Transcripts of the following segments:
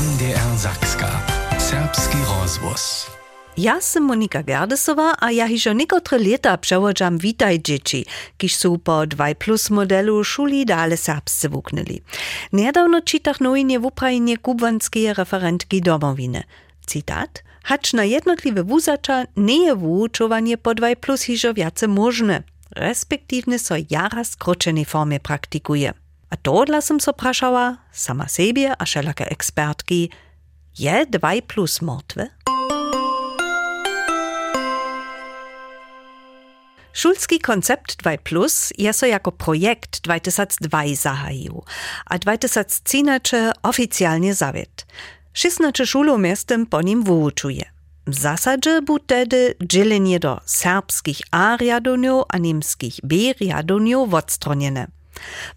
NDR Zakska. Serbski rozwóz. Ja sam Monika Gerdesowa, a ja hižo niekotre leta przewodzam Witaj dzieci, kiż są po 2 plus modelu szuli dale serbscy wuknęli. Niedawno czytach nowinie w Ukrainie kubanskie referentki domowiny. Cytat. Hacz na jednotliwe wuzacza nie je wuczowanie po 2 plus hižo wiace możne, respektywnie so jara skročenej formie praktykuje. A to dla som so prašała, sama siebie a wszelakie ekspertki, je 2 plus mrtwe? Szulski koncept 2 Plus je so jako projekt 2002 zahajił, a 2013 oficjalnie zawiet. 16 szulów miastem po nim wuczuje. W zasadzie był tedy dzielenie do serbskich A riadoniów a niemskich B riadoniów odstronione.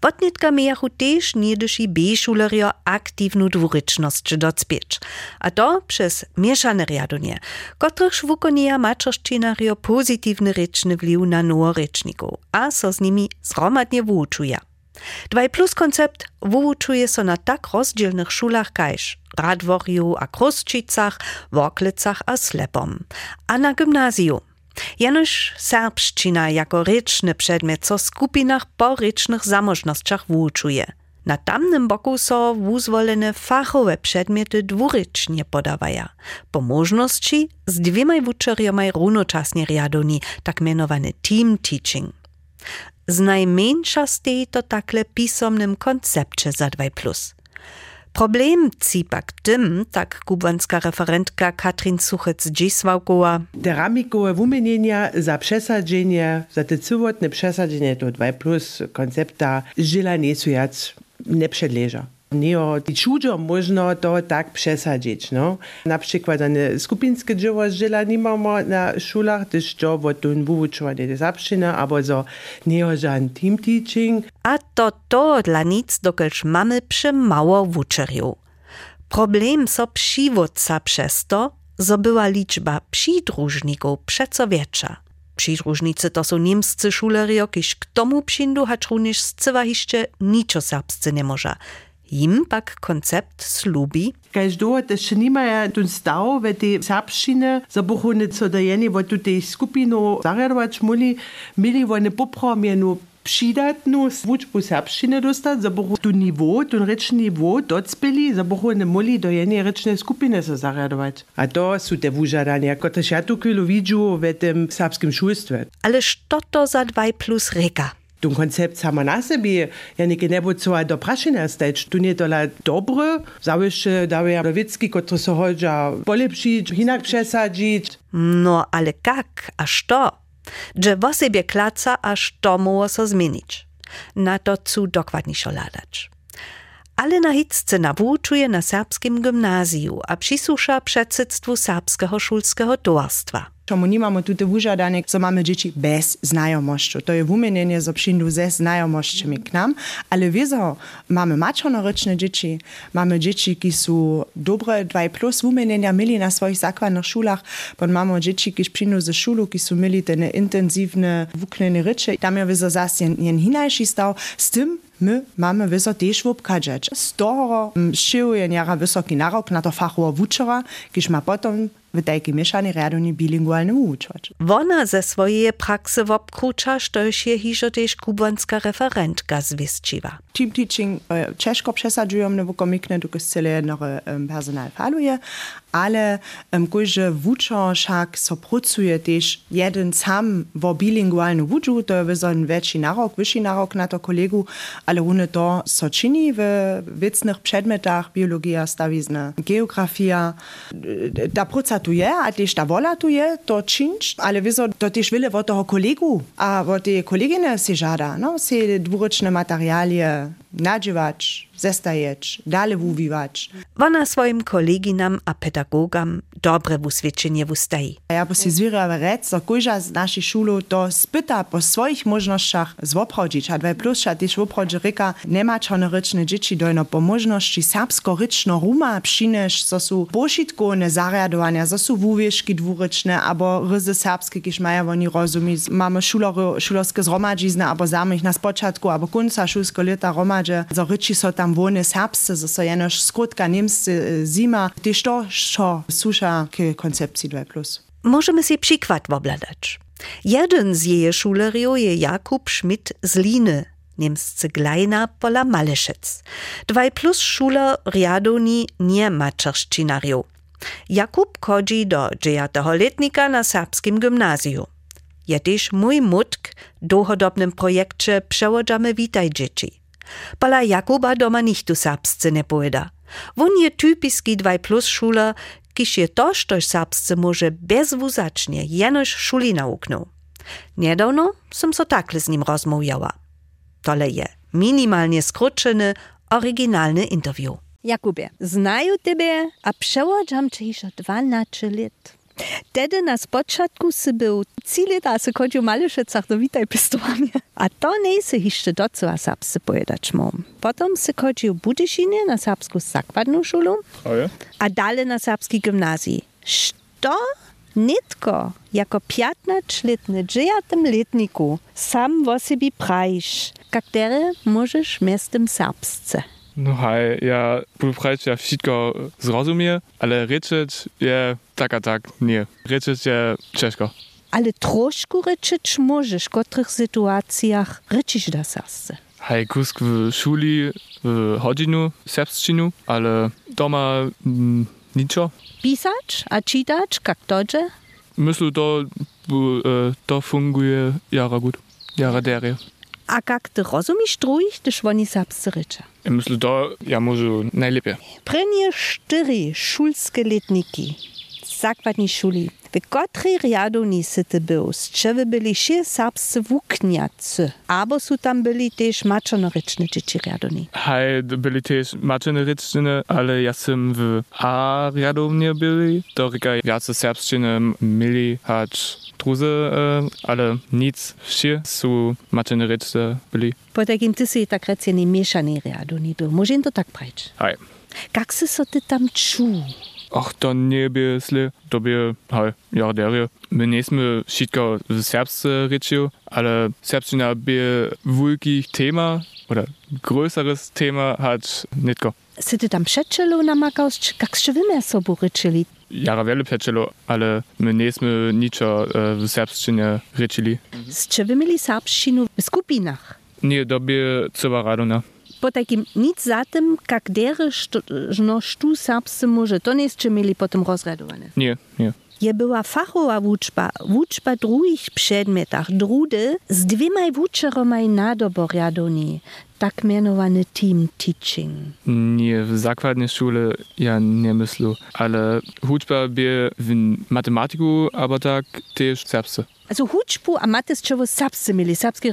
Wotnitka mijachu też niedyši B-szulerio aktywną a to przez mieszane riadonie, których wukonija maczorszczynario pozytywny ryczny wliw na noworyczników, a so z nimi zromadnie wuczuje. 2 plus koncept wuczuje so na tak rozdzielnych szulach kajż Radworju a Krusčicach, a Slepom, a na gimnazju. Jenoż serbszczyna jako ryczny przedmiot co skupinach po rycznych zamożnościach wuczuje. Na tamnym boku so wuzwolene fachowe przedmioty dwurycznie podawaja. Po możności z dwiema wuczeriomaj równocześnie riadoni, tak mianowany team teaching. Z najmniejsza stoi to takle pisomnym koncepcie za 2+. Problem cipak tym, tak kubanska referentka Katrin Suchec-Dziswałkowa. Deramikowe wumienienia za przesadzenie, za te cywotne przesadzenie do 2 plus koncepta żyla nie są jac nie przedleża. Nie čudo možno to tak przesadzić. No. Na przykład skupinskie dzieło żyla nie mamy na szulach, gdyż to wo tu wyuczenie zapszyna, albo zo nie żaden team teaching. A to to dla nic, dokelż mamy przemało wuczeriów. Problem so przywódca przez to, zo była liczba przydrużników przeco większa. Przydrużnicy to są niemscy szulerio, kiż k tomu przyndu, hacz również z cywa niczo serbscy nie może. Im pak koncept slubi. Kaž do, da še nimajo tu stav v te serbščine, za bohune so dajeni v tu tej skupino zaredovač moli, mili v ne popromjenu přidatnu vučbu serbščine dostat, za bohu tu nivo, tu rečni nivo docpeli, za bohu ne moli do jednej rečnej skupiny se zaredować. A to są te wużadania, które ja tu kwilu widzę w tym serbskim szulstwie. Ale što to za 2 plus reka? Tu koncept samo na sebi, ja neke ne bo co do prašenia stać. Tu nie tola dobre, zawieszcze daje Rowicki, który so chodza polepszyć, inak przesadzić. No, ale kak, a što? Że w sobie klaca, aż to mogło so zmienić. Na to cu dokładniejszo ladać. Ale na hitce nawuczuje na serbskim gimnazju, a przysłusza przedsedztwu serbskiego szulskiego towarstwa. Čemu nimamo tudi wužadanie, co mamy dzieci bez znajomości. To je wumienienie z obszyndu ze znajomościami k nam, ale wieso mamy maczornoryczne dzieci, mamy dzieci, ki są dobre 2 plus wumienienia mieli na swoich zakładnych szulach, bo mamy dzieci, ki przyjdą ze szulu, ki są mieli te intensywne wuknene rycze. Tam je wieso zas jen, hinajszy stał z tym, my mamy wyso też wobkadzać. Z toho szczył je njara wysoki narok na to fachowo wuczera, kiż ma potem w takiej mieszanej radoni bilingualnym uczać. Wona ze swojej praksy wobkrucza, sztoż je hiżo też kubanska referentka zwieszczyła. Team teaching e, ciężko przesadzujemy w komikne, dokąd cele jednore personal faluje, ale um, każdy wuczo szak so pracuje też jeden sam w bilingualnym wuczu, to ein większy narok, wyższy narok na to kolegu, ale one to so czyni w wiecnych przedmiotach, biologia, stawizna, geografia. Ta praca tu je, a tež ta vola tu je, to činč, ale vizo, to tež vile v toho kolegu, a v te kolegine si žada, no, si dvoročne materialje nadziewać, zestajeć, dalej wuwiwać. Wona swoim koleginam a pedagogam dobre wuswiadczenie wustaji. Ja by si zwierzę rec, że każda z naszych szulu to spyta po swoich możnościach zwobchodzić, a 2 plus, a też wobchodzi ryka, nema czarnoryczne dzieci dojno po możności serbsko-ryczno ruma przynesz, co są poszitkowane zariadowania, co są wuwieszki dwuryczne, albo ryzy serbskie, kiż mają oni rozumieć. Mamy szulorskie zromadzizny, albo zamych na spoczatku, albo końca szulskiego lata romadzi pomadže, za ryči so tam vone serbsce, za so jenož skrutka niemsce zima, tež to, čo suša k koncepcii 2+. Możemy sobie przykład obladać. Jeden z jej szulerów je Jakub Schmidt z Liny, niemscy Glejna pola Maleszec. Dwaj plus szuler riadoni nie maczerszczynariów. Jakub chodzi do dziewiątego letnika na serbskim gimnazjum. Je też mój mutk w długodobnym projekcie Przewodzamy Witaj Dzieci. Pola Jakuba doma nichtu serbscy nie pojeda. Won je typiski 2 plus szuler, kiż je to, štož serbsce może bezwuzacznie jenoż szuli nauknął. Niedawno som so takle z nim rozmawiała. Tole je minimalnie skrócony, oryginalny interview. Jakubie, znają Ciebie, a przełożam Cię już 12 lat. Tedy na spočatku si był trzy lata, se chodził w Malyszecach do witaj pistowanie. A to nie se jeszcze docela serbscy pojedać mam. Potem se chodził w Budyszynie na serbską zakładną szulę, a dalej na serbskiej gimnazji. Što? Nitko, jako 15-letny, 9-letniku, sam o sobie prajisz, kaktere możesz miastem serbsce. No hej, ja prać, ja wszystko zrozumie, ale ryczeć je tak a tak nie. Je ciężko. Ale troszkę ryczyć możesz, w których sytuacjach ryczysz da serbsce. Hej, kusk w szuli, w godzinu serbszczynu, ale doma mm, niczo. Pisać a czytać, jak toże? Myślę, to, e, to funguje jara gut. Jara derie. A jak ty rozumiesz drugich, gdyż oni serbsce ryczą? Ja myślę, to ja może najlepiej. Prenie cztery szulskie letniki z zakładnej szuli, w której riadowni syty był, z czego byli się serbscy włókniacy, albo są tam byli też maczonoryczne dzieci riadowni. Hej, byli też maczene ryczne, ale ja sam w A riadownie byli. To reka jacy serbszczyny mieli hać druze, e, ale nic wszy są maczene ryczne byli. Po takim ty si tak recenie mieszany riadowni był. Może to tak prać. Hej. Jak si so ty tam czuł? Ach, to nie by sle, to by, hej, ja derie. My nie sme wszystko w serbsce ryczu, ale serbszczyna by wielkich tema, oder größeres Thema hat nitko. Si ty tam przeczelu namakał, jak się wy sobą ryczyli? Jara wiele przeczelo, ale my nie sme niczo e, w serbszczynie ryczyli. Z czego mieli serbszczynu w skupinach? Nie dobie cyba radona. Po takim nic za tym, jak dere no sztu serbscy może, to nie jest czy mieli potem rozradowane. Nie, nie. Je była fachowa wuczba, wuczba drugich przedmiotach, drudy z dwiema wuczeromaj nadobor jadoni, tak mianowany team teaching. Nie, w zakładnej szule ja nie myślę, ale huczba by w matematyku, aber tak też serbsce. Also huczbu a matys czewo serbscy mieli, serbskie.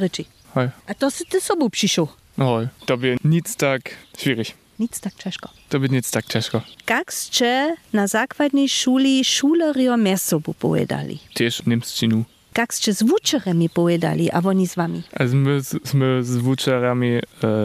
Hej. A to si ty sobą przyszło. Oj, to by nic tak schwierig. Nic tak ciężko. To by nic tak ciężko. Jak ste na zakładnej szuli szulerio mes sobą pojedali? Też niemszczynu. Jak ste z wuczerami pojedali, a oni z wami? Also my z wuczerami e,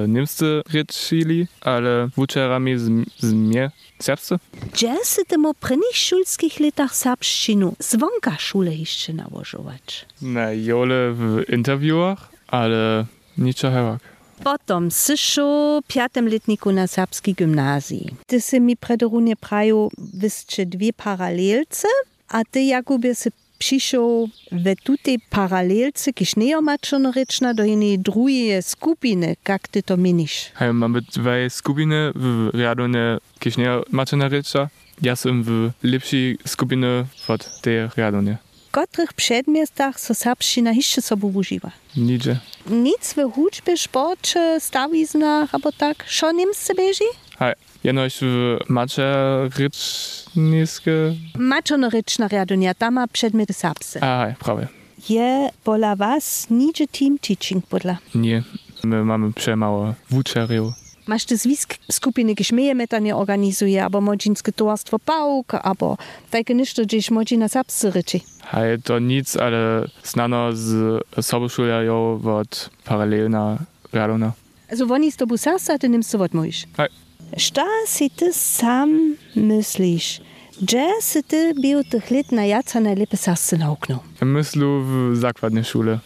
niemscy ryczyli, ale wuczerami z, z mnie serbsce. Gdzie si temu prynych szulskich latach serbszczynu zwonka szule jeszcze nałożować? Na jole w interviewach, ale niczo hewak. Potom syšo piatem letniku na serbskiej gimnazji. Ty si mi predorunie praju wyscze dwie paralelce, a ty Jakubie si przyszł w tutej paralelce, kiż nie omaczonryczna, do jednej drugiej skupiny, jak to minisz. Hej, mamy dwie skupiny w Radone Kisznia Maczynarycza. Ja sam w lepszej skupinie od tej Radone. W których przedmiotach so serbszczyna jeszcze sobie używa? Nigdzie. Nic w hudźbie, sporcie, stawiznach, albo tak, szo niemsce bieži? Hej, jenoś w Maczaryczniskie. Maczonoryczna riadonia, tam ma przedmioty serbsce. A, hej, prawie. Je pola was nigdzie team teaching podla. Nie, my mamy przemało wuczeriów. Masz ty zwisk skupiny, kiż myjemy to nie organizuje, albo modzinskie towarstwo pałk, albo takie niszto, gdzieś modzi na serbsce ryczy. Hej, to nic, ale znano z soboszulerją od paralelna Radona. Also oni z tobą serce, a ty niemce odmówisz. Hej. Šta si ty sam myślisz? Gdzie si ty był tych lat na jaca najlepiej serce nauknął? Ja myślę w zakładnej szule.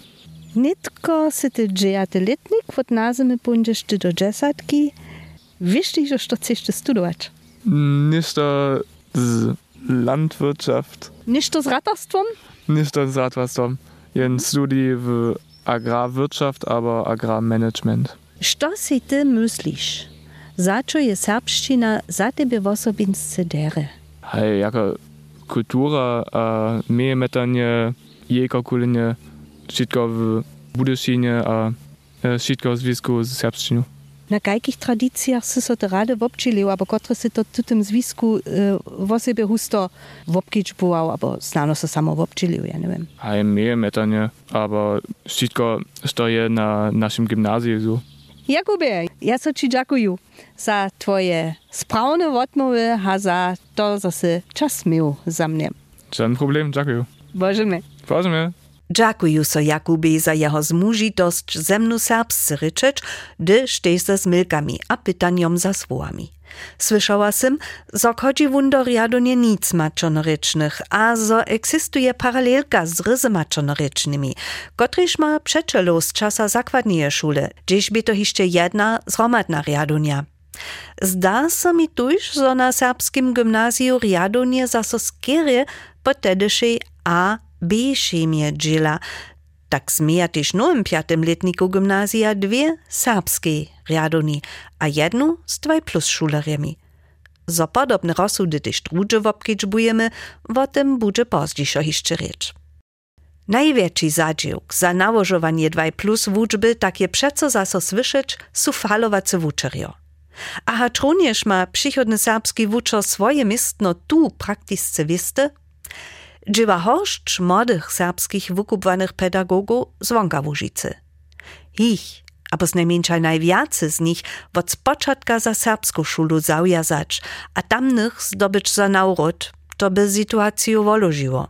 Nitko si ty dżejate letnik, od nazymy pójdziesz ty do dziesiątki. Wiesz ty, że to chcesz studować? Nicht to z Landwirtschaft, Nicht to z ratarstwem? nicht to z Radwastom. Jen Studi w Agrarwirtschaft, aber Agrarmanagement. Što si ty myślisz? Za čo je serbština za tebe v osobinsce dere? Hej, jaka kultura a mejemetanie, jejka wszystko w Budyšinie a e, wszystko w związku z serbszczyną. Na jakich tradycjach si so te rade wobčilił, albo które si to w tym związku y, w sobie husto wobkiczbował, albo znano se samo wobčilił, ja nie wiem. Hej, mejemetanie, aber wszystko, co je na naszym gimnazjum so. Jakubie, ja so ci dziękuję za twoje sprawne odmowy, a za to, że si czas miał za mnie. Żaden problem, dziękuję. Boże mnie. Proszę mnie. Dziękuję so Jakubie za jeho zmužitost ze mnu serbscy ryczeć, gdyż też ze smilkami a pytaniom za słowami. Słyszała sym, zo chodzi wundoriadonie nic maczonorycznych, a zo eksistuje paralelka z ryzy maczonorycznymi, kotryż ma przeczelo z czasa zakładnie szule, gdzieś by to jeszcze jedna zromadna riadonia. Zda se mi tuż, zo na serbskim gymnazju riadonie zaso tedyszej A B chemie dżila. Tak zmija też nowym piatym letniku gimnazja dwie serbskie riadoni, a jednu z dwaj plus szuleriami. Zo podobne rozsudy też drugie wopkiczbujemy, o tym będzie pozdziejszo jeszcze rzecz. Największy zadziałk za nałożowanie 2 plus wuczby takie przeco zaso słyszeć su falowacy wuczerio. A hacz również ma przychodny serbski wuczer swoje miestno tu praktycznie wiste, Dziewa horszcz młodych serbskich wykupwanych pedagogów z Wonka Łużycy. Ich, aber z najmniejszej najwiacy z nich od spoczętka za serbską szulu zaujazać, a tamnych zdobyć za nauród, to by sytuację wolożyło.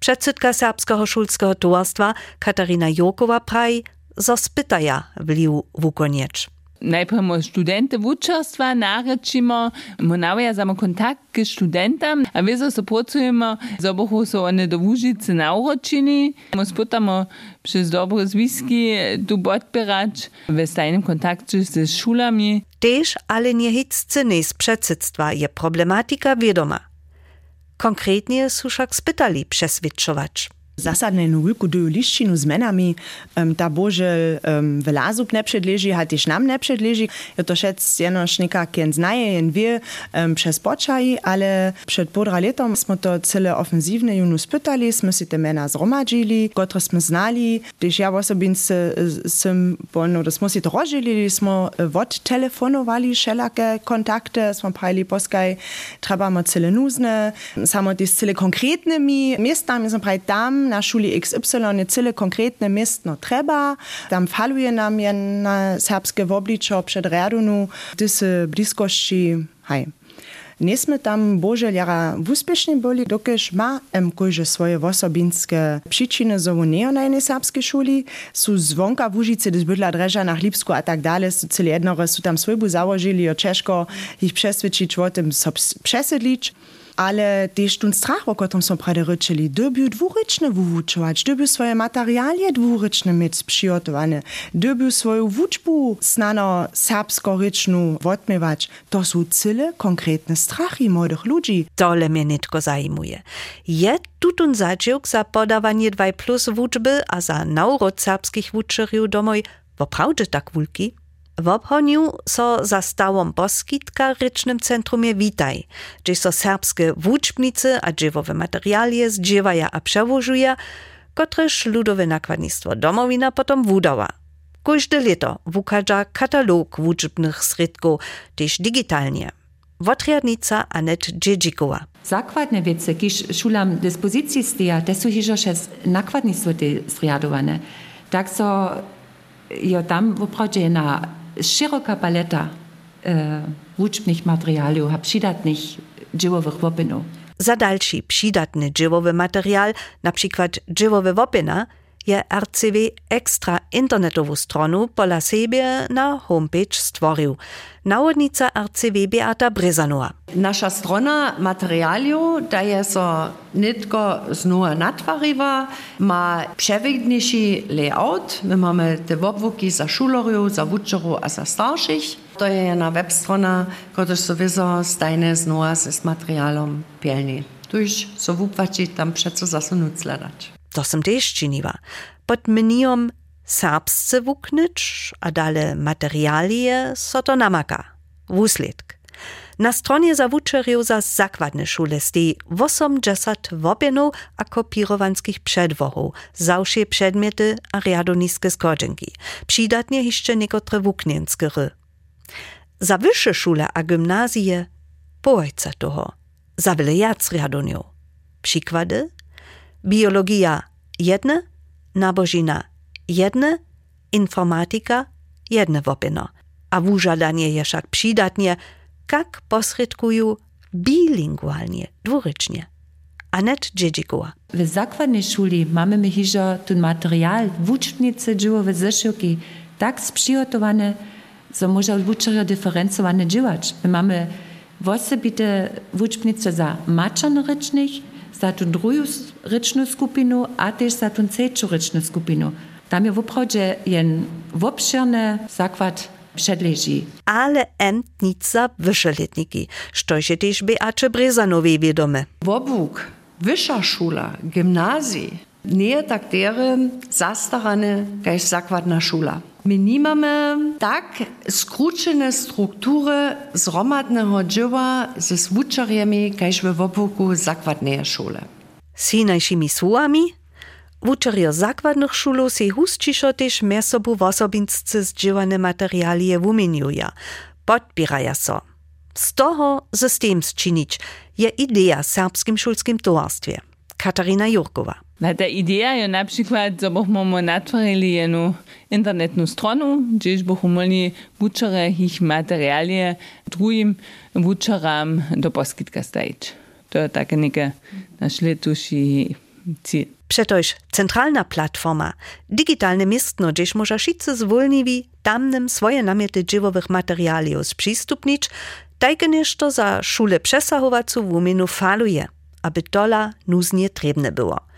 Przedsydka Serbskiego Szulskiego Towarstwa Katarina Jokowa praj, zo spytaja wlił wukoniecz. Najprej najpremo študente vučarstva naročimo, navijamo kontakt k študentam, a vezo se pracujemo, za boho so one do Vužice nauročeni, spotamo przez dobro zviski, tu podpirač, v stajnem kontaktu z šulami. Tež ale nie hic ceny z predsedstva je problematika vedoma. Konkretnie sušak spytali przeswitczować. Zasadne wielku liščinu z menami, um, ta bože um, v lazub ne předleži, a tež nam ne předleži. Je to šec jenož nekak jen znaje, jen wie um, przez počaji, ale przed podra letom smo to cele ofenzivne junu spytali, smo si te mena zromadžili, kotre smo znali, tež ja osobince sem polno, da smo si to rožili, smo odtelefonovali šelake kontakte, smo pravili poskaj, trebamo cele nuzne, samo tež cele konkretnimi mestami, smo pravili tam, na šoli XY je cele konkretne mestno treba, tam faluje nam je na srpske vobličo pred Radunu, gdy se bliskoši, haj. Nismo tam boželjara uspešni bili, dokež ma MK že svoje osobinske pričine za unijo na eni srpski šoli, so zvonka v Užici, da zbudila dreža na Hlipsku, a tak dalje, so celi jednoro, so tam svojbu založili, jo češko jih presvedčiti, o tem so presedliči. Ale też ten strach, o którym są prawie ryczyli, dobił dwuryczne wyuczować, dobił swoje materialie dwuryczne mieć przygotowane, dobił swoją wuczbu znano serbsko-ryczną odmiewać. To są cyle konkretne strachy młodych ludzi. Tole mnie nitko zajmuje. Je tutun zadziałk za podawanie 2 plus wuczby, a za naurod serbskich wuczeriów domoj, woprawdzie tak wulki? W obhoniu so za stałom boskitka rycznym centrumie witaj, gdzie so serbskie włóczbnicy a dziewowe materialie zdziewaja a przewożuja, kotreż ludowe nakładnictwo domowina potom wudała. Każde leto wukadza katalog włóczbnych sredków, też digitalnie. Wotriadnica Anet Dziedzikowa. Zakładne wiece, kiż szulam dyspozycji stija, te są hiżo przez nakładnictwo te zriadowane. Tak so jo tam woprawdzie na szeroka paleta e, uczbnych materiałów, a przydatnych dziełowych wopinów. Za dalszy przydatny dziełowy materiał, na przykład dziełowe wopina, je RCV ekstra internetovu stronu pola sebe na homepage stvoril. Navodnica RCV Beata Brezanoa. Naša strona materialju daje so netko znova natvariva, ma przewignijši layout. My mamy te obwóki za szulorju, za wuczorów, a za starszych. To je jedna web strona, która so wizo stajne znova z materialom pielni. Tuż so wupłaci tam przeco zasunąć sladać. To som też czyniła. Pod meniom serbsce wuknyć, a dale materialie so to namaka. Wusledk. Na stronie za wučerjev za zakładne szule stej 80 wopienów a kopirowanskich przedwochów, zawsze przedmioty a riadoniskie skodzenki. Przydatnie jeszcze niektóre wuknienskie ry. Za wyższe szule a gimnazje połojca toho. Za wiele jac riadoniów. Przykłady? Biologia jedne, nabożina jedne, informatika jedne wopieno. A wużadanie je wszak przydatnie, jak posredkują bilingualnie, dwurycznie. Anet Dziedzikowa. W zakładnej szuli mamy my hiżo ten materiał w ucznicy dziełowe zeszyki tak sprzygotowane, że może uczerio dyferencowane działać. My mamy osobite ucznice za maczanrycznych, za tą drugą ryczną skupinu, a też za tą trzecią ryczną skupinu. Tam je w oprodzie jen obszerny zakład przedleży. Ale entnica wyższoletniki, što się też Beacze Brezanowej wiadome. Wobuk, wyższa szula, gimnazji, Nije taktere zastarane, kaj zakladna šola. My nimamy tak skrócone struktury zromadnego dzieła ze zwuczariami, kajż we wopuku zakładnej szule. Si najszymi słowami, wuczario zakładnych szulu si husciszo też mesobu w osobincy z dziełane materialie wumieniuja, podpieraja so. Z toho system zczynić je idea serbskim szulskim towarstwie. Katarina Jurkowa. Na ta idea je na przykład, że byśmy natworili jedną internetną stronę, gdzieś byśmy mogli wuczere ich materialie drugim wuczeram do poskitka stawić. To jest takie nieke nasz letuši cel. Przetoż centralna platforma, digitalne miestno, gdzieś może wszyscy zwolniwi tamnym swoje namioty dziewowych materialiów sprzystupnić, tajke nieszto za szule przesahowacu w umieniu faluje, aby dola nuznie trebne było.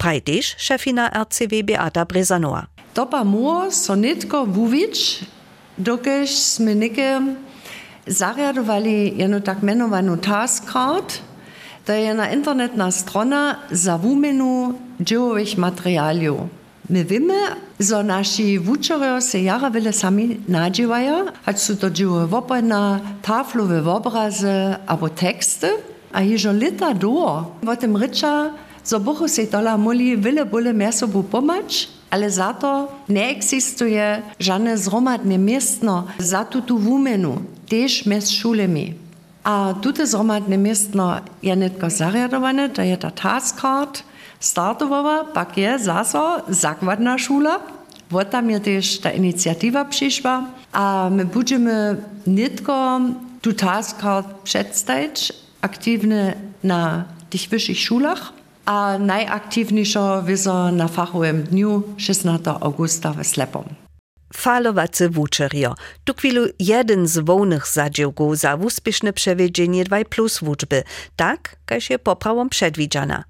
Praj też szefina RCW Beata Brezanowa. To pa mu so nitko wuwić, dokež sme neke zariadovali jednu tak menovanú task card, to je jedna internetna strona za wumenu dziełowych materialiów. My wiemy, że nasi wuczere se jara wiele sami nadziewają, choć są to dzieło wopojna, taflowe obrazy albo teksty, a jeżo lita do, o tym rycza, zabohosítala molí vile bole mesobu pomač, ale za to neexistuje žádné zromadné městno za tuto vůmenu, tež mezi šulemi. A tuto zromadné městno je netko zariadované, to je ta task card, startovova, pak je zaso zakladná šula, Вот там je tež ta inicijativa přišla. A my budeme netko tu task card představit aktivně na těch vyšších šulách, a najaktywniejszo wizo na fachowym dniu 16 augusta w Slepom. Falowacy wučerjo, tu chwilu jeden z wołnych zadziałków za uspieszne przewiedzenie 2 plus wuczby, tak, każ je poprawą przedwidziana.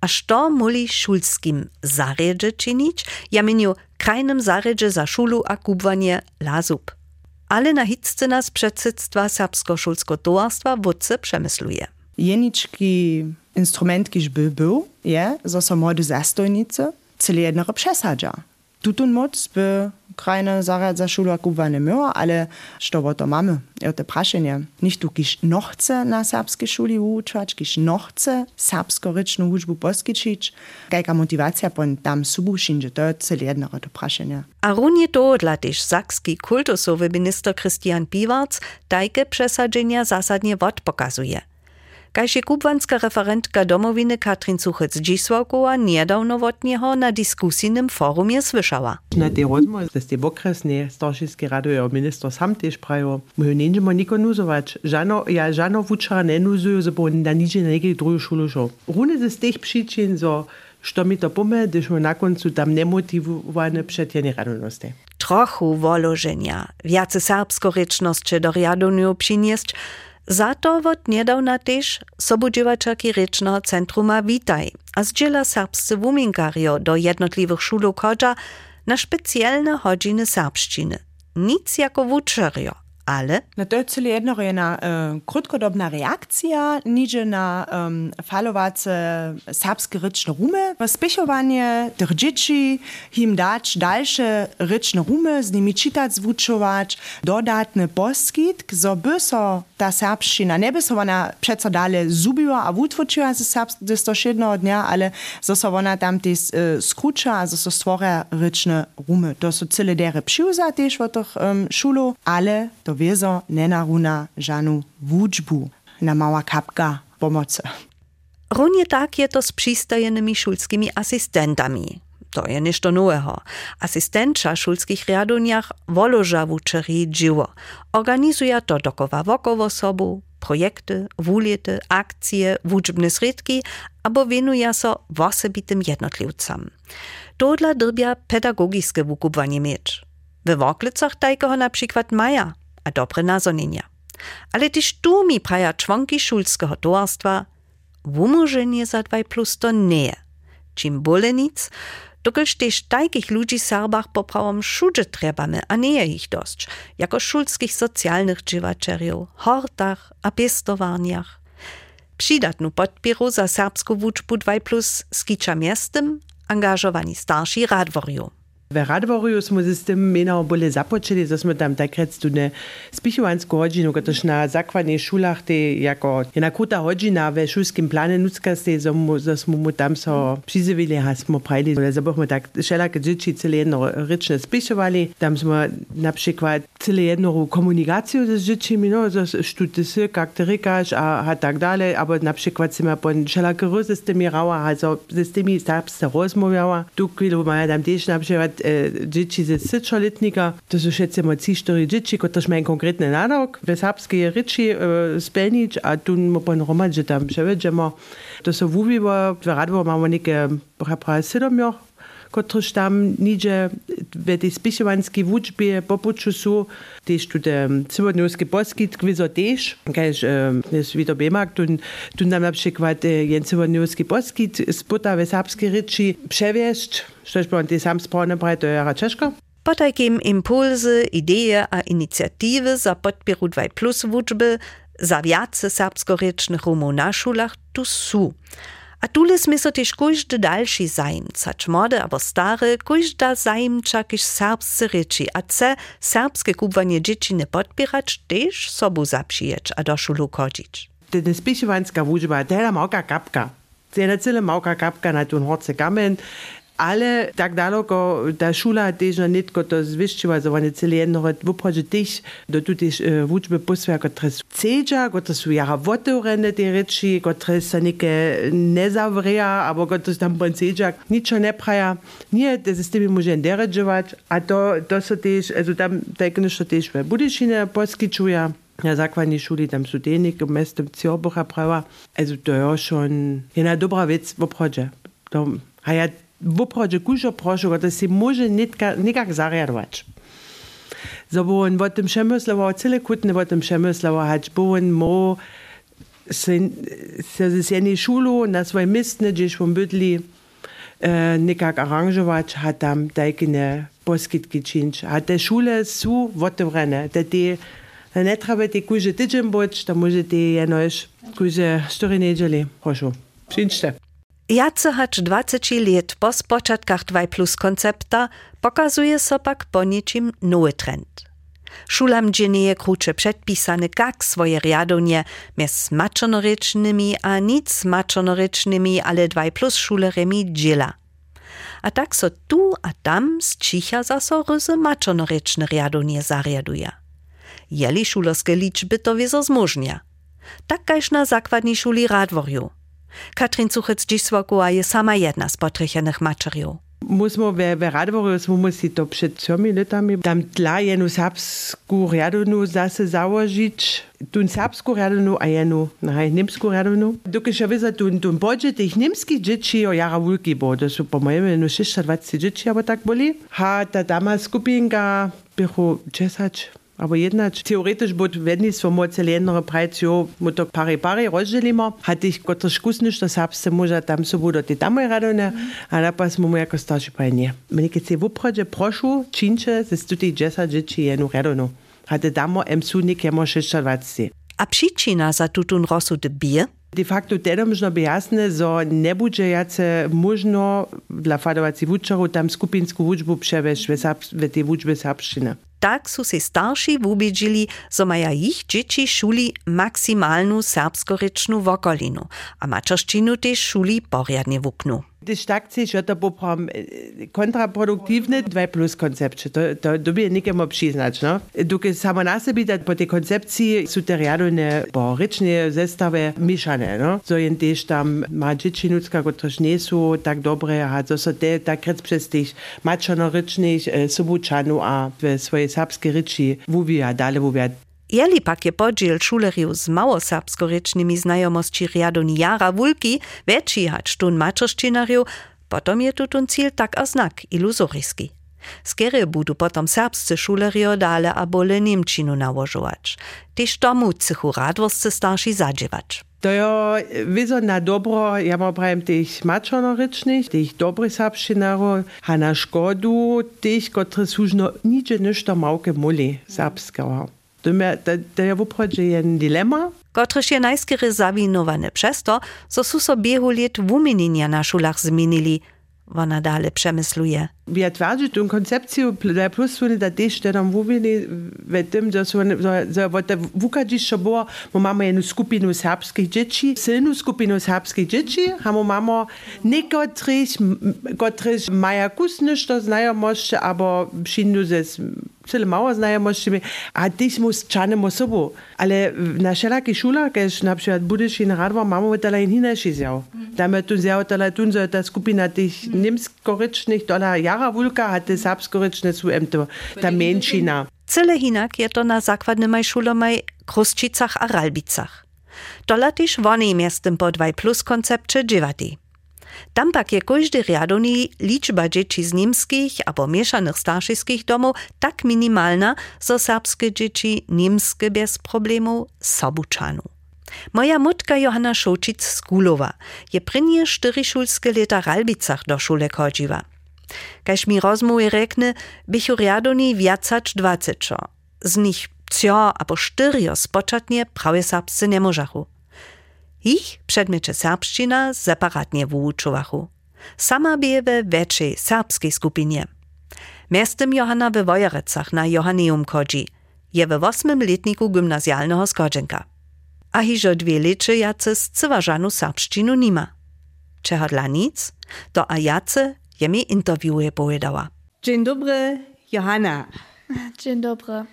A što muli szulskim zarjedzie czynić? Ja miniu krajnym zarjedzie za szulu a kubwanie lazub. Ale na hitce nas przedsedztwa Serbsko-Szulsko towarstwa wódce przemysluje. Jeniczki instrument, kiż by był, je, że są młode zastojnice, cele jednego przesadza. Tutun moc by krajne zarad za szulu a kubwanie miała, ale što to mamy? Je to praszenie. Nicht tu kiż no chce na serbskiej szuli uczać, kiż no chce serbsko-ryczną uczbu poskiczyć, jaka motywacja pon tam subu szyndzie, to jest cele jednego to praszenie. A runie to dla też sakski kultusowy minister Christian Piwarc tajke przesadzenia zasadnie wod pokazuje. Kaž je kubwanska referentka domowiny Katrin Suchec-Dzisłakowa niedawno od niego na dyskusyjnym forumie słyszała. Na tej rozmowie z tej okresnej starszyskiej rady minister sam też prawo, my nie będziemy niko nuzować. Żano, ja żano wuczara nie nuzuję, bo na nidzie na jakiej drugiej szulu szło. Runy z tych przyczyn, że što mi to pomę, gdyż na końcu tam nemotywowane przed jenie radonosti. Trochu wolożenia, wiace serbsko-ryczności do riadoniu przynieść, Za to od niedawna też sobudziewaczaki Rycznego Centruma Witaj, a zdziela serbscy wuminkario do jednotliwych szulów chodza na specjalne godziny serbszczyny. Nic jako wuczerio. Ale? No to je celé jedno jedna uh, krótkodobna reakcja, niže na um, falovace serbskie ryczne rumy. Spieszowanie tych dzieci, im dać dalsze ryczne rumy, z nimi czytać, zwuczować, dodatny poskit, zo by so ta serbszczyna, nie by so ona przeco dalej zubiła, a wutwoczyła ze serbskiego jednego dnia, ale zo so ona tam też uh, skrucza, zo so stwora ryczne rumy. To są cele dere przyuza też w tych um, szulu, ale to wiezo nenaruna żanu wódźbu na mała kapka pomocy. Runie tak je to z przystojnymi szulskimi asystentami. To je ništo nowego. Asystentka szulskich riaduniach woloża wuczeri dzieło. Organizuje to dokowa wokowo sobu, projekty, wulety, akcje, wódźbne sredki, albo winuje so osobitym jednotliwcom. To dla drbia pedagogiczne wukubwanie mieć. W Woklicach tajkoho na przykład maja, a dobre nazonienia. Ale też tu mi praja członki szulskiego towarstwa, wumożenie za 2 plus to nie. Czym bole nic, dokelż też takich ludzi Serbach poprawom wszędzie trebamy, a nie ich dość, jako szulskich socjalnych dziewaczeriów, hortach a piestowarniach. Przydatnu podpieru za serbską wuczbu 2 plus skicza miastem angażowani starsi radworiu. W Radworiu smo z tym meno bole započeli, że smo tam takrat tu ne spichowansku hodinu, katoż na zakładnej szulach te jako jedna kruta hodina we szulskim planie nuckaste, że smo mu tam so przyzywili, a smo prajli, że bośmy tak wszelakie dzieci cele jedno ryczne spichowali. Tam smo na przykład cele jedną komunikację z dziećmi, no, że sztuty sy, jak ty rykasz, a, a tak dalej, aber na przykład jsme pon wszelakie rozy z tymi rała, also z tymi serbsce rozmawiała. Tu chwilę mają tam też e, dzieci ze syczoletnika, to są šecimo ci čtyři dzieci, które mają konkretny nadok, w serbskiej ryczy e, spełnić, a tu mu pon romad, że tam przewiedziemy. To są wuwiwo, w Radwo mamy niekie prawie siedmiu, którzy tam nidzie w tej spisowanskiej wuczbie popuczu są, też tu te cywodniowskie poskit, kwizo też, każ jest wieder bemak, tu, tu nam na przykład jeden cywodniowski poskit w serbskiej ryczy przewieźć, Štož bo ti sam spolne je Češko. Potajkim impulsy, ideje a inicjatywy za podpieru 2 plus wuczby, za wiace serbskorycznych rumów na szulach tu są. A tule sme so też każdy dalszy zajmca, č młody albo stary, każda zajmcza kiż serbscy ryczy, a ce serbskie kubwanie dzieci nie podpierać, też sobu zapsijeć, a do szulu chodzić. Ten spisowanska wuczba, je małka kapka. Na cyle małka kapka na ten horce kamen, ale tak daleko ta šula tež netko to zviščiva, za one cele jedno voprodže tež do tu tež vučbe posvaja, kotre su cedža, kotre su jara votevrene te reči, kotre se neke ne zavreja, abo kotre su tam pon cedža, ničo ne praja, nije da se s temi može deređevat, a to, to so tež, also tam tako nešto tež v Budišine poskičuja. Na zakladni šuli tam su tenik, v mestu Ciorbucha prava, also to je schon jedna dobra vec v prođe. To, a ja bo proje kužo prošo, da si može nekak zarjadovati. So boen wat dem Schëmmeslauer zille kuten wat dem Schëmmeslauer hat boen Mo jenne Schulo das war mist net Dich vum Bëtli nekak Arrangewatsch hat am deikene Boskit getschinsch. hat der Schule zu wat dem Renne, dat de net habet de kuge Digembotsch, da moet de en neuch kuge Storinegelle Hocho. Schinste. Jace hacz 20 lat po spočatkach 2 plus koncepta pokazuje so pak po niczym nowy trend. Szulam dzienieje krucze przedpisane, jak swoje riadonie między maczonorycznymi a nic maczonorycznymi, ale 2 plus szuleremi dziela. A tak so tu a tam z cicha zaso ryzy maczonoryczne riadonie zariaduje. Jeli szulerskie liczby to wiezo zmużnia. Tak każ na zakładni szuli Radworju. Katrin Suchec-Dziswokowa je sama jedna z potrychenych maczeriów. Musimo v, v Radvoru smo si to pred třemi letami tam tla jednu serbsku riadonu zase załožić, tu serbsku riadonu a jednu nahaj nimsku riadonu. Dokud še viza tu, tu bodže tých nimských dzieci o jara wulki bo, to sú po mojem jednu 26 dzieci, abo tak boli. Ha ta dama skupinka bychu 10 Aber jedna teoretisch bud vednictvo mo celjenere prajci, jo, mo to pari pari rozdělimo, hat ich gotter škusniš, da sabste moža tam so budu ti tam radone, a napas smo mu jako starši pa nie. Meni keď si vuprođe prošu, činče, se stuti džesa džiči jenu radono. Hatte damo em su nik jemo 26. A przyczyna za tutun rosu de bier? De facto tedy možno by jasne, zo nebude jace možno dla fadovací vučarov tam skupinsku vučbu převeš ve tej vučbe serbštine. Tak su se starši wubědźili, zo maja ich dzieci šuli maksymalnu serbskorečnu wokolinu, a mačerščinu tež šuli porjadnie wuknu. Když tak chceš, že to poprom kontraproduktivne 2 plus koncepcie, to, to, to by nikému přiznać, no? Dokud samo na sebi, da po tej koncepciji sú te riadone po rečnej zestave myšané, no? So jen tež tam má dziecinucka, ktož nie sú tak dobré, a so so te tak rec přes tých mačano-rečných e, sobučanu a v svojej serbskej reči vuvia, dale vuvia Jeli pak je podziel šuleriu z małoserbskorečnymi znajomości riadoni jara wulki, väčší hač tun mačerščinariu, potom je tutun cíl tak a znak iluzoriski. Skery budu potom serbscy szulerio dale a bole Niemčinu nałożować. Tyż tomu cychu radwostce starsi zadziewać. To je wizo na dobro, ja mam prajem tych maczonorycznych, tych dobrych serbszczynarów, a na szkodu tych, które służno nicze niszto małke muli serbskiego. To, je, to, to je woprawdzie jeden dilemma. Kotryż je najskiery zawinowane przez to, zo su so biehu lit wumienienia na szulach zmienili, Wona dale przemysluje. Ja twardzę tą koncepcję dla plus one da też tam mówili w tym, że są że bo te wukadzisz było, bo mamy jedną skupinę serbskich dzieci, silną skupinę serbskich dzieci, a my mamy niektórych, których mają kusnisz to znajomości, albo przyjdą ze cele mało znajomości, a tyś mu czane sobą. Ale na wszelakich szulach, kiedy na przykład budysz i radwa, mamy tyle inne zjał. Tam tu zjał tyle tu, że ta skupina tych tola jara wulka, a te serbskoryczne są em to ta mężczyzna. Cyle hinak je to na zakładnym szulomaj Kruszczycach a Ralbicach. Tola też miastem po 2 plus koncepcie dziewaty. Tam pak je każdy riadoni liczba dzieci z niemskich albo mieszanych starszyskich domów tak minimalna, że serbskie dzieci niemskie bez problemu sobuczanu. Moja mutka Johanna Gulowa je prynie štyri šulskie leta Ralbicach do szule chodziła. Kaž mi rozmowy rekne, bychu riadoni viacać dwacečo. Z nich cio albo štyrio spočatnie prawie serbscy nie możachu. Ich przedmiecze serbszczyna separatnie wuuczowachu. Sama bie we większej serbskiej skupinie. Miastem Johanna we Wojerecach na Johanneum kodzi. Je we osmym letniku gimnazjalnego skodzenka. A hižo dwie lecze jace z cywarzanu serbszczynu nima. Czego dla nic, to a jace je mi interviewuje powiedziała. Dzień dobry, Johanna. Dzień dobry.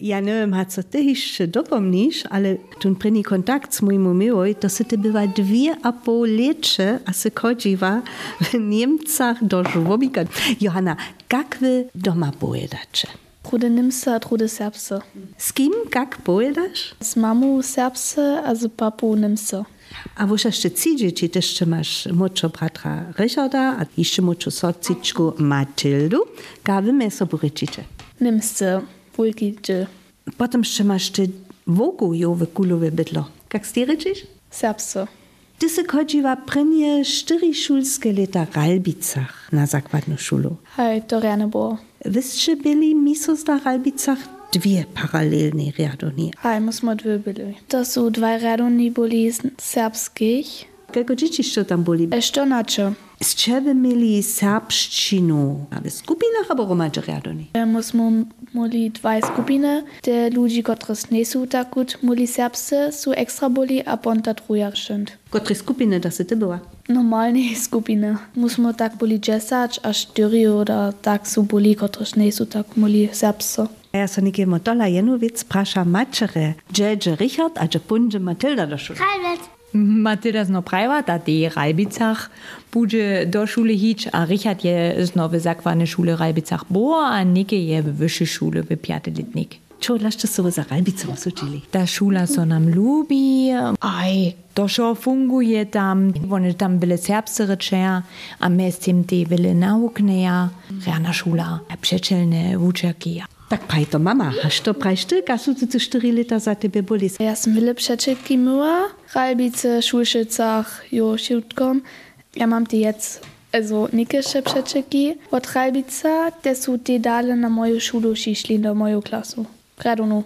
Ja nie wiem, co ty jeszcze dopomnisz, ale ten prynny kontakt z moim miłoj, to se ty była dwie a pół lecze, a se chodziła w Niemcach do żłobika. Johanna, jak wy doma pojedacie? Trude Nimse a trude Serbse. Z kim, jak pojedasz? Z mamą Serbse, a z papą Nimse. A wo jeszcze ci jeszcze masz moczo bratra Richarda, a jeszcze moczo sociczku Matyldu. Ka wy mnie sobie ryczycie? Nimse, wulki dżil. Potem jeszcze masz ty wogu jo w kulowe bydlo. Jak ty ryczysz? Serbse. Ty se chodziła prenie cztery szulskie lata w Ralbicach na zakładną szulu. Hej, to rane było. Wyście byli misos na Ralbicach dwie paralelne riadoni. Hej, musimy dwie byli. To są dwa radoni byli z serbskich. Koliko dzieci jeszcze tam byli? Jeszcze nacze. Z czego mieli serbszczynu? A w skupinach albo romacze riadoni? Musimy mieli dwa skupiny. Te ludzi, którzy nie są tak gut, mieli serbscy, są ekstra byli, a ponta druga szund. Które skupiny to ty była? Normalne skupiny. Musimy tak byli 10 a 4 oder tak są byli, którzy nie są tak mieli serbscy. Ja sam nie wiem, to la jenu wiec prasza maczere. Dżedże Richard, a dże punże Matylda do szuli. Matylda zno prajva, da die Ralbicach bude do šule hič, a Richard je zno v zakvane šule Ralbicach bo, a Nike je v vyššej šule v pjate letnik. Čo lašte so za Ralbicom sučili? Ta šula so nam lubi, aj, to šo funguje tam, one tam byle serbsce rečeja, a mes tim te byle naukneja, rana šula, przeczelne wučerki. Tak praj to mama, haš to prajš ty, ka sú ty 4 leta za tebe boli? Ja som veľa přečetky myła, Ralbice, Šulšicach, jo, Šutkom. Ja mam ty jec, also nikische przeczeki od Ralbica, te sú ty dale na moju šulu šišli, do moju klasu. Radonu.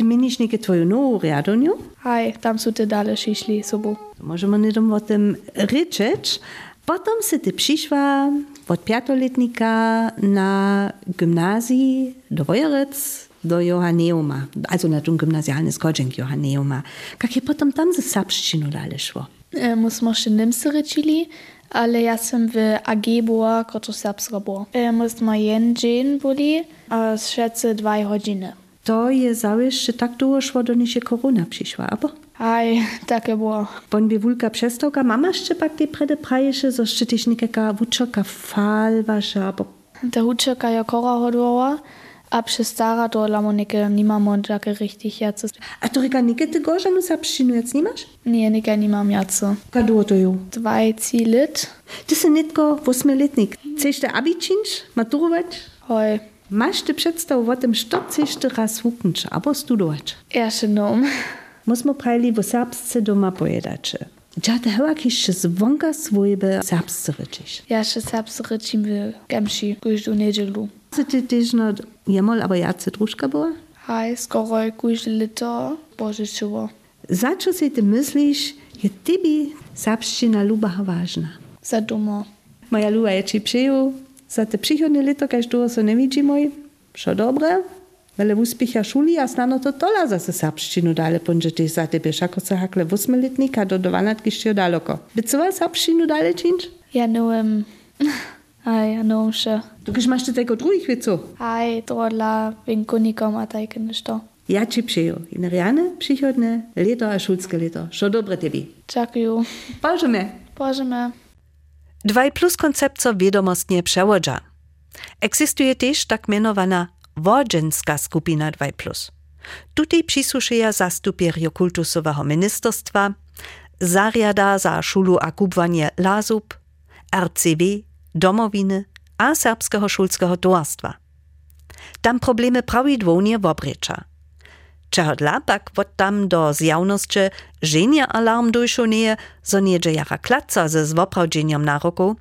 Ty meniš neke tvoju novú riadoniu? Aj, tam sú ty dale šišli sobu. Możemy nedom o tym ryczeć. Potem se ty przyszła od piatoletnika na gimnazji do Wojerec, do Johanneuma, also na tym gimnazjalny skoczek Johanneuma. Jak je potem tam ze serbszczynu dalej szło? E, musimy jeszcze Niemcy ryczyli, ale ja sam w AG była, kotro serbska była. E, musimy jeden dzień byli, a schätze dwa godziny. To je zawiesz, że tak długo szło, do się korona przyszła, aber? Aj, takie było. Bon bi wulka przestałka, mama szczypak tej predy prajeszy, zo szczytiśnikeka wuczoka falwasza, bo... Ta wuczoka jakora hodowała, a przestara to dla Moniki nie mam takie richtig jacy. A to rika nikę ty gorza mu zapszczynu jac nie masz? Nie, nikę nie mam jacy. Kadło to ju? Dwaj, trzy lit. Ty se nitko wosmieletnik. Chcesz te abi czynsz, maturować? Hoj. Masz ty przedstaw o tym, co chcesz ty raz huknąć, albo studować? Ja się nom. Musimy prajli w serbsce doma pojedać. Ja te chyba kiszczy zwonka swojby serbsce ryczysz. Ja się serbscy rycim w Gemsi, każdą niedzielu. Co ty też no jemol, aber jacy drużka była? Haj, skoro każde lito pożyczyło. Za co si ty myślisz, je tobie serbszczyna luba ważna? Za domo. Moja luba je ci przyjął, za te przychodne lito, kaž długo so nie widzimy, šo dobre, Vele úspěcha šuli a snano to tola zase sapštinu dále ponžete za tebe, šako se hakle 8 letníka do 12 ještě daleko. Bycova sapštinu dále činč? Ja nevím. Aj, ja nevím še. Tu když máš teď tak druhých věců? Aj, tohle vinkunikom a tak nešto. Ja ci przyjął. I na riane przychodne lato a szulskie lato. Co dobre tebi. Dziękuję. Pożymy. Pożymy. 2 plus koncept so wiadomostnie przełodza. Eksistuje też tak mianowana wodzenska skupina 2 plus. Tutaj przysłuszyja zastupierio kultusowego ministerstwa, zariada za szulu a kubwanie lazub, RCW, domowiny a serbskiego szulskiego towarstwa. Tam problemy prawidłownie wobrycza. Czego dla pak tam do zjawności żenia alarm dojszonieje, zo niedzie jara klaca ze zwoprawdzeniem naroku?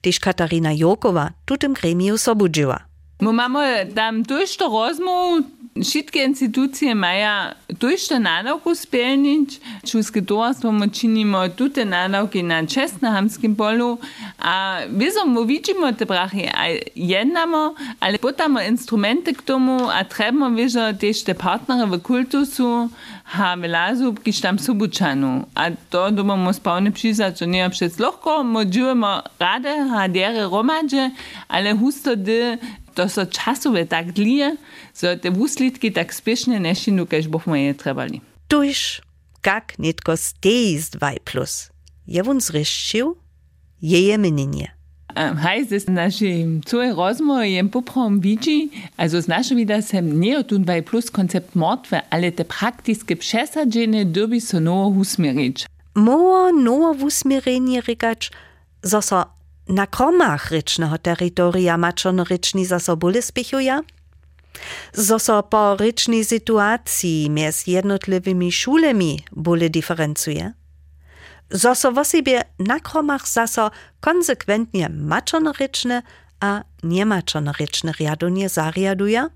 Tyż Katarina Jokowa tutym gremiu sobudziła. Mu imamo tam tošto rozmu, šitke institucije imajo tošto nadavk uspelnič, čez katero smo činimo tudi nadavki na čestnahamskem polju, a vizomo vidimo te prahi, a jednamo, ali potamo instrumente k tomu, a trebamo vižo tešte partnere v kultusu, ha velazu, ki tam so bučanu. A to bomo spolni pšiza, če ne obšec lahko, močujemo rade, ha dere romađe, ali husto de to so časové tak dlije, so te wuslitki tak spiešne nešinu, kež bohme je trebali. Tuž, kak nitko stej z 2 plus. Je wun zryščił? Je je meninie. Hej, z našim całej rozmowy jem poprom widzi, also z naszego vida sem nie tun 2 plus koncept mordwe, ale te praktiskie przesadzenie dobi so nowo usmierić. Moło nowo wusmierenie rykać, zo so na kromach rycznego terytoria maczonoryczni za sobole spichuja? Zo so po rycznej sytuacji między jednotliwymi szulami bole diferencuje? Zo so w sobie na kromach zaso konsekwentnie maczonoryczne a niemaczonoryczne riadonie zariaduje?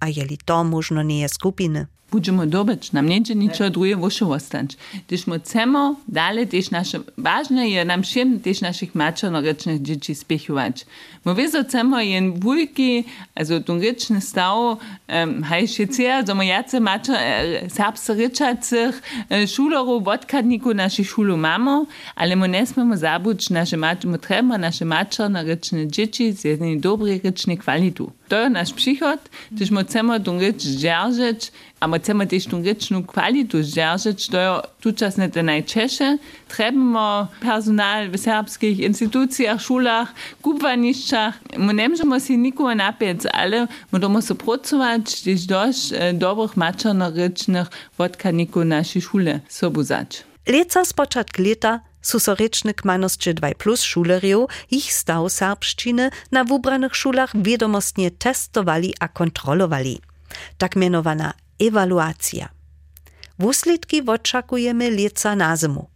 A jeli to možno nie je skupiny? Budžemo dobič, nam neće ničo druge voše ostać. Když my chcemo dalej też nasze, ważne je nam všem też naszych mačernorečných dzieci spěchovat. My wiedzą, chcemo jen wujki, also ten rečný stav, um, haj šecia, zomo jace mačer, uh, serbse rečacich, uh, šulerov, vodkadniku naszych šulu mamo, ale my nesmemo zabuć naše mač, my treba naše mačernorečné dzieci z jednej dobrej rečnej kvalitu. To je naš chcemo ten reč zdržeć, a my chcemy też tą ryczną kwalitu zdržeć, to je tučasne te najčeše. Trebamo personal w serbskich instytucjach, szulach, kupwaniszczach. My nie możemy się nikogo napiec, ale my domo so pracować, gdyż dość e, dobrych maczernorycznych wodkaników naszej szule sobuzać. Leca z początku lata Susorečnik manosće 2 plus šulerjev ich stav serbščiny na wubranych šulach wiadomostnie testowali a kontrolowali. Tak mianowana ewaluacja. Wuslitki oczakujemy lieca na zimu.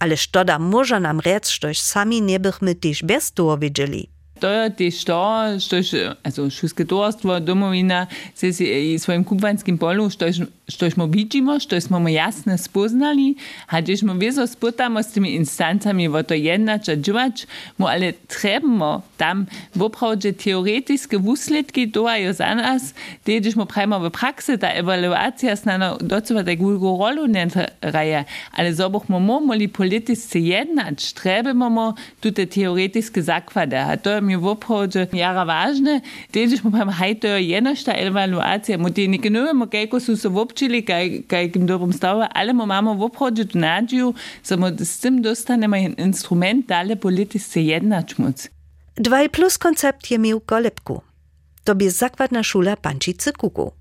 Ale sztoda może nam rec, štož sami nie bychmy też bez toho wiedzieli. To je tež to, štož, also šusketorstvo, domovina, se i svojim kubvanskim polu, štož, štož mo vidimo, štož smo mo jasne spoznali, a když mo wieso sputamo s tymi instancami, wo to jednać a dživač, mo ale trebamo tam woprawdźe teoretiske wuslitki doajo za nas, te, když mo prajmo w praksi, ta evaluacja snano docova tak ulgu rolu nie raje, ale zobuch mo mo moli politisce jednać, trebamo mo tute teoretiske zakłady, a to je mi w obchodzie jara ważne, też mu pam hajto jednosta ewaluacja, mu tie nie mo kajko su so wobčili, kaj, kaj kim dobrom stava, ale mo mamo w obchodzie tu nadziu, so mo z tym dostanemo instrument dalej polityce jednać móc. 2 plus koncept je miał kolebku. To by zakładna szula Pančice Kuku.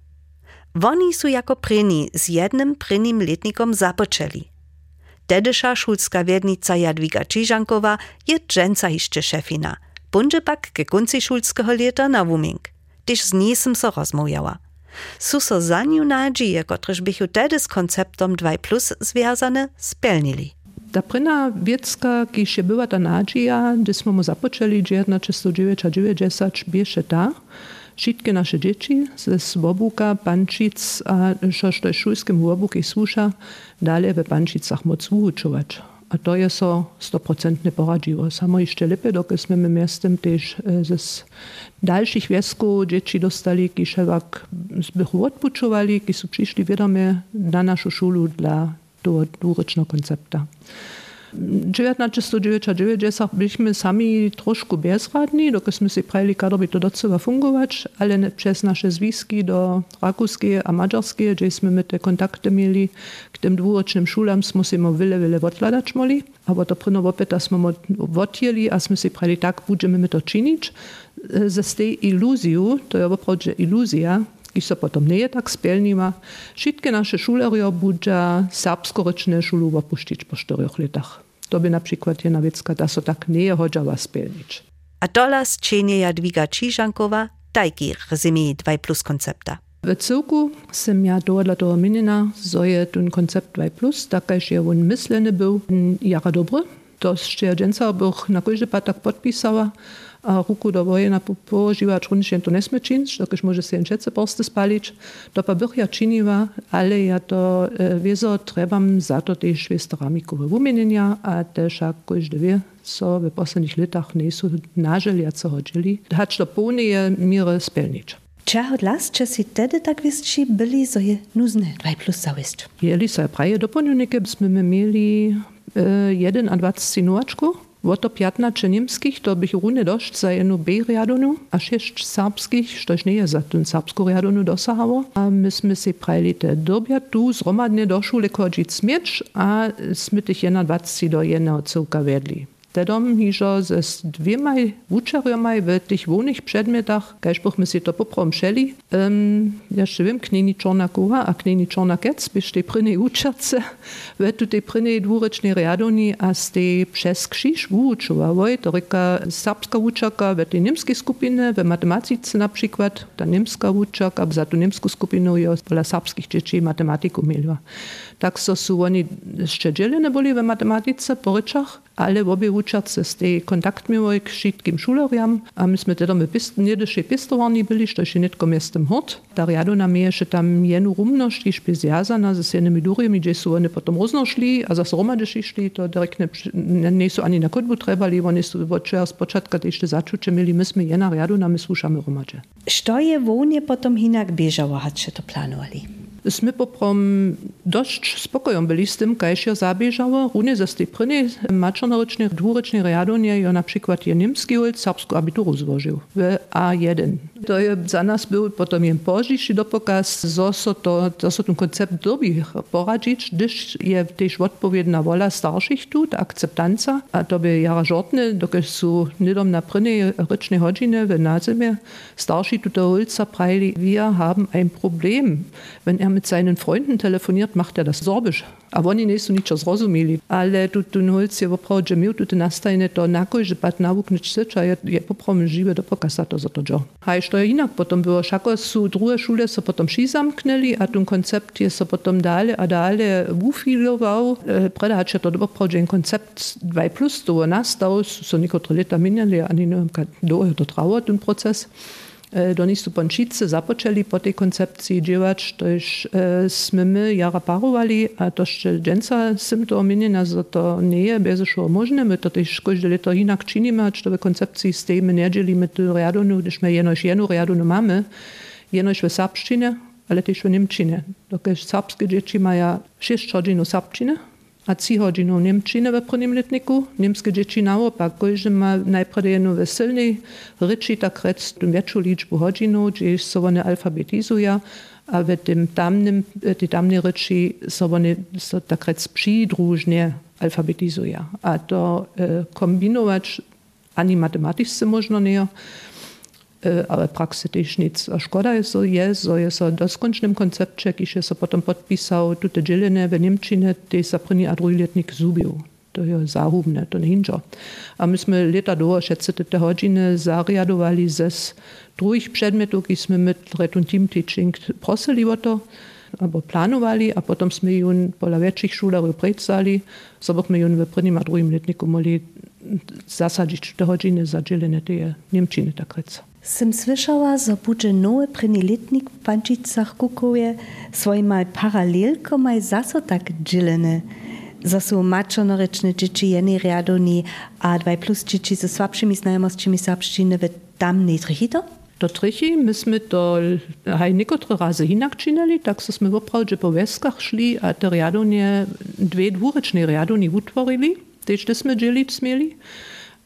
Woni su jako pryni z jednym prynim letnikom zapoczęli. Dedysza szulska wiednica Jadwiga Czyżankowa je dżęca jeszcze szefina – bunže pak ke konci šulského leta na Wuming, když z jsem so rozmówiała. Su so za niu nadzieje, kotrež bychu tedy s konceptom 2 plus związane, spełnili. Ta prina wiecka, kiż była ta nadzieja, gdy smo mu zapoczęli 1990, bieše ta, Wszystkie nasze dzieci ze Swobuka, Pančic a što szulskim Wobuki słusza, dalej w Pančicach moc uczować. A to je so stoprocentne poradziło. Samo jeszcze lepiej, dokud sme my miastem też ze dalszych wiesków dzieci dostali, ki szewak zbychu odpuczowali, ki są przyszli wiadomie na naszą szulu dla tego dwurycznego koncepta. 1990 byliśmy sami troszkę bezradni, dokąd jsme si prajeli, kada by to docela fungować, ale przez nasze związki do rakúskie a maďarskie, gdzie jsme my te kontakty mieli k tym dwurocznym szulam, jsme si mo wiele, wiele odkladać moli. Aber to prino opět, jsme mo odjeli a jsme si prajeli, tak budeme my to činić. Ze tej iluziju, to je opravdu iluzja, ki se potom nie tak spełniła. Wszystkie nasze szulerio budża serbskoryczne szulu opuścić po czterech latach. To by na przykład jedna wiecka, da so tak nie chodziła spełnić. A dolas czyni Jadwiga Ciżankowa tajki rezymie 2 plus koncepta. W cyłku sem ja dla toho minina, so je ten koncept 2 plus, takaż je on myśleny był, jara dobry. To jeszcze dżęca bych na każdy tak podpisała, a ruku do wojena požiwać runšen to nesme činić, dokiż może się čece porsty spalić, to pa bych ja činiła, ale ja to e, wieso trebam za to też švestoramiku wumienienia, a też jak każdy wie, so w posledních letach nie są naželjace hodili, hać to pełnie mire spełnić. Czego las, czy si tedy tak wieści byli, so je nuzne 2 plus zawist? Jeli so praje doplnionike, byśmy mieli e, jeden a 20 nočku, Woto pjatna czy niemskich to bych runy dość za jednu B riadonu, a sześć serbskich, štož nie je za ten serbsku riadonu dosahało. A myśmy si prajli te dobia tu zromadnie do szule chodzić mieć, a smy tych 21 do jednego cyłka wedli. Tedom hižo ze dvěma učerjomaj v těch volných předmětach, kaž bychom si to popromšeli. Um, ja še vím, kneni Čorna Kova a kneni Čorna Kec, byš te prine učerce, v tu te prine dvurečne riadoni a ste přes kšiš vyučovali. To reka serbska učerka v tej nemskiej skupine, v matematice na przykład, ta nemska učerka, za tu nemsku skupinu je pola serbskich dzieci matematiku mieliła. Tak so su oni jeszcze dzielene byli w matematyce, po ryczach, ale obie uczerce z tej kontakt miały k wszystkim szuleriam, a myśmy tedy my pist, niedyszy pistowani byli, što się nitko miestem hot. Ta riadona mnie jeszcze tam jenu rumność, i spezjazana ze jednymi durjami, gdzie su oni potom roznošli, a zase romadyši šli, to direkt ne, nie su ani na kodbu trebali, oni su vočer z počatka jeszcze začuče mieli, myśmy jena riadona, my slušamy romadže. Što je vonie potom hinak biežało, had to planowali? Sme poprom dość spokojom byli z tym, kajś jo zabieżało. Runie ze tej pryny maczonorocznej, dwurecznej riadonie jo na je niemski ult serbsku abituru złożył w A1. To je za nas był potom jen pożiszy do pokaz, zo so to, to so ten koncept dobi poradzić, gdyż je też odpowiedna wola starszych tu, ta akceptanca, a to by jara żortne, dokąd są nidom na pryny rycznej godziny w nazimie starsi tu do ulca prajli, wir haben ein Problem. Wenn er mit seinen Freunden telefoniert, macht er das Sorbisch. A oni nie są ničo zrozumieli. Ale tu tu holc je poprav, že mi tu te nastajne to nako, že pat nauk nič seče, je, je poprav žive do pokasato za to džo. Haj, što je inak potom było, šako su druge šule so potom ši zamkneli, a ten koncept je so potom dale a dale ufiloval. E, preda hače to dobro prav, že en koncept 2 plus to nastal, so nekotre leta minjali, ani ne vem, kad do je to travo, ten. E, do nich su Pončice započeli po tej koncepciji dživać, tož e, sme my jara parovali, a to še dženca sem to omenjena, za to nie je bez šo možné, my to tež každé leto inak činíme, čo v koncepciji s tými nedzielimy tu riadonu, když my jenož jednu riadonu máme, jenož v sapštine, ale tež v Nemčine. Dokež sapske dzieci mają 6 godzin sapčine, a trzy godziny Niemczyny w prvním letniku. Niemskie dzieci naopak, każdy ma najpierw jedną weselnej ryczy, tak rec, tą większą liczbę godzin, gdzie się one alfabetizuje, a w tym tamnym, tej tamnej ryczy so one so, tak rec przydrużnie alfabetizuje. A to e, kombinować ani matematycznie można nie, ale praksy też nic. A szkoda je, so je, so je so doskončnym koncepcie, je so potom podpisał tute dzielenie w Niemczynie, te sa první a druhý letnik zubił. To je zahubne, to nie hinčo. A myśmy leta do šetce te hodiny zariadovali ze druhých předmetů, ki jsme mit Retun Team Teaching prosili o to, albo planowali, a potom jsme jun pola větších šulerů predsali, so bychom jun v prvním a druhým letniku mohli zasadzić te hodiny za dzielenie tej Niemczyny, tak rec. Sem słyszała, że będzie nowy prenilitnik w Pančicach Kukowie swojima paralelkomaj zaso tak dzielene. Za są maczonoryczne dzieci jeny riadoni, a 2 plus dzieci ze słabszymi znajomosćmi serbszczyny w tam nie trechito? To trichy, myśmy to haj niekotre razy inak czynili, tak sme woprawdzie po weskach szli, a te riadonie, dwie dwuryczne riadoni utworili, też sme dzielić mieli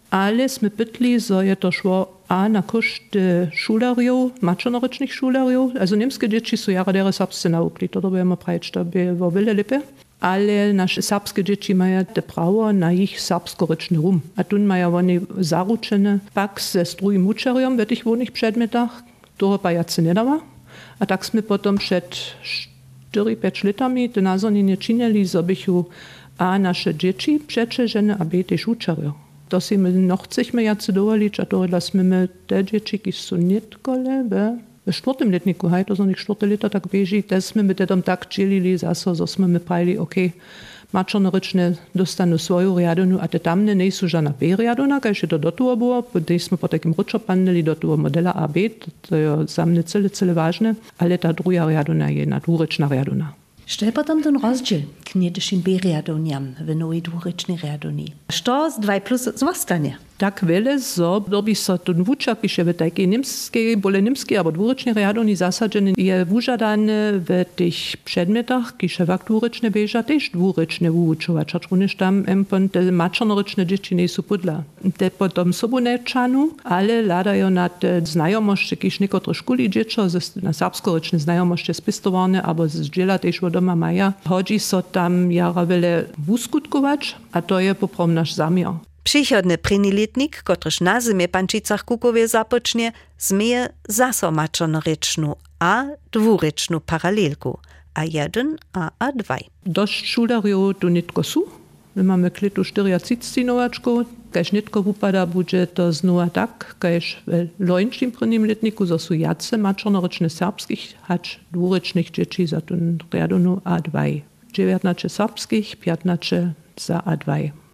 ale sme pytli, że je to szło a na koszt šulerjev, mačonorečnih šulerjev, also nemske dzieci su jara dere serbsce naukli, to dobujemo pravič, to bi vo vele lepe. Ale naše serbske dzieci mają te prawo na ich serbskorečny rum. A tu mają oni zaručene pak ze strujim učerjom w tych wolnych przedmiotach, toho pa jace nie dawa. A tak sme potom przed 4-5 latami te nazornie nie czynili, żebychu a nasze dzieci przeczeżene, a b też učerjo. To si my no chceme jace dovoliť a to sme my te dzieci, ki sú netkole, v štvrtém letniku, hej, to są ich štvrté leta tak beží, te sme my teda tak čelili zase, zo sme my prajli, OK, mačornorečne dostanú svoju riadonu a te tamne nie sú žana B riadona, keď to do toho było, když sme po takým ručo paneli do toho modela AB, to je za mne celé, celé vážne, ale ta druhá riadona je nadúrečná riadona. Što potom ten rozdziel k niedešim B-riadoniam w nowej dwurycznej riadonii? Što z 2 plus zostanie? Tak wiele, so dobi so ten wuczak, iż w takiej niemskiej, bole niemskiej, albo dwurycznej riadoni zasadzeny je wużadane w tych przedmiotach, kiż w dwuryczne bieża też dwuryczne wuczować, a również tam empon te maczonoryczne dzieci nie są pudla. Te potom sobu nečanu, ale ladają na te znajomości, kiż niekotre szkuli dziecko, na serbskoryczne znajomości spistowane, albo z dziela też od doma maja. Chodzi so tam jara wiele wuskutkować, a to je poprom nasz zamiar. Przychodny prinilitnik, kotryż na zimie Pančicach Kukowie zapocznie, zmieje zaso maczonoryczną a dwuryczną paralelku, a jeden a a dwaj. Dość szulariów tu nitko su. My mamy klitu 40 nowaczku, kaž nitko wupada bude to znowa tak, kaž w lończym prynim letniku zo su jace maczonoryczne serbskich, hacz dwurycznych dzieci za ten riadonu a dwaj. 19 serbskich, 15 za a dwaj.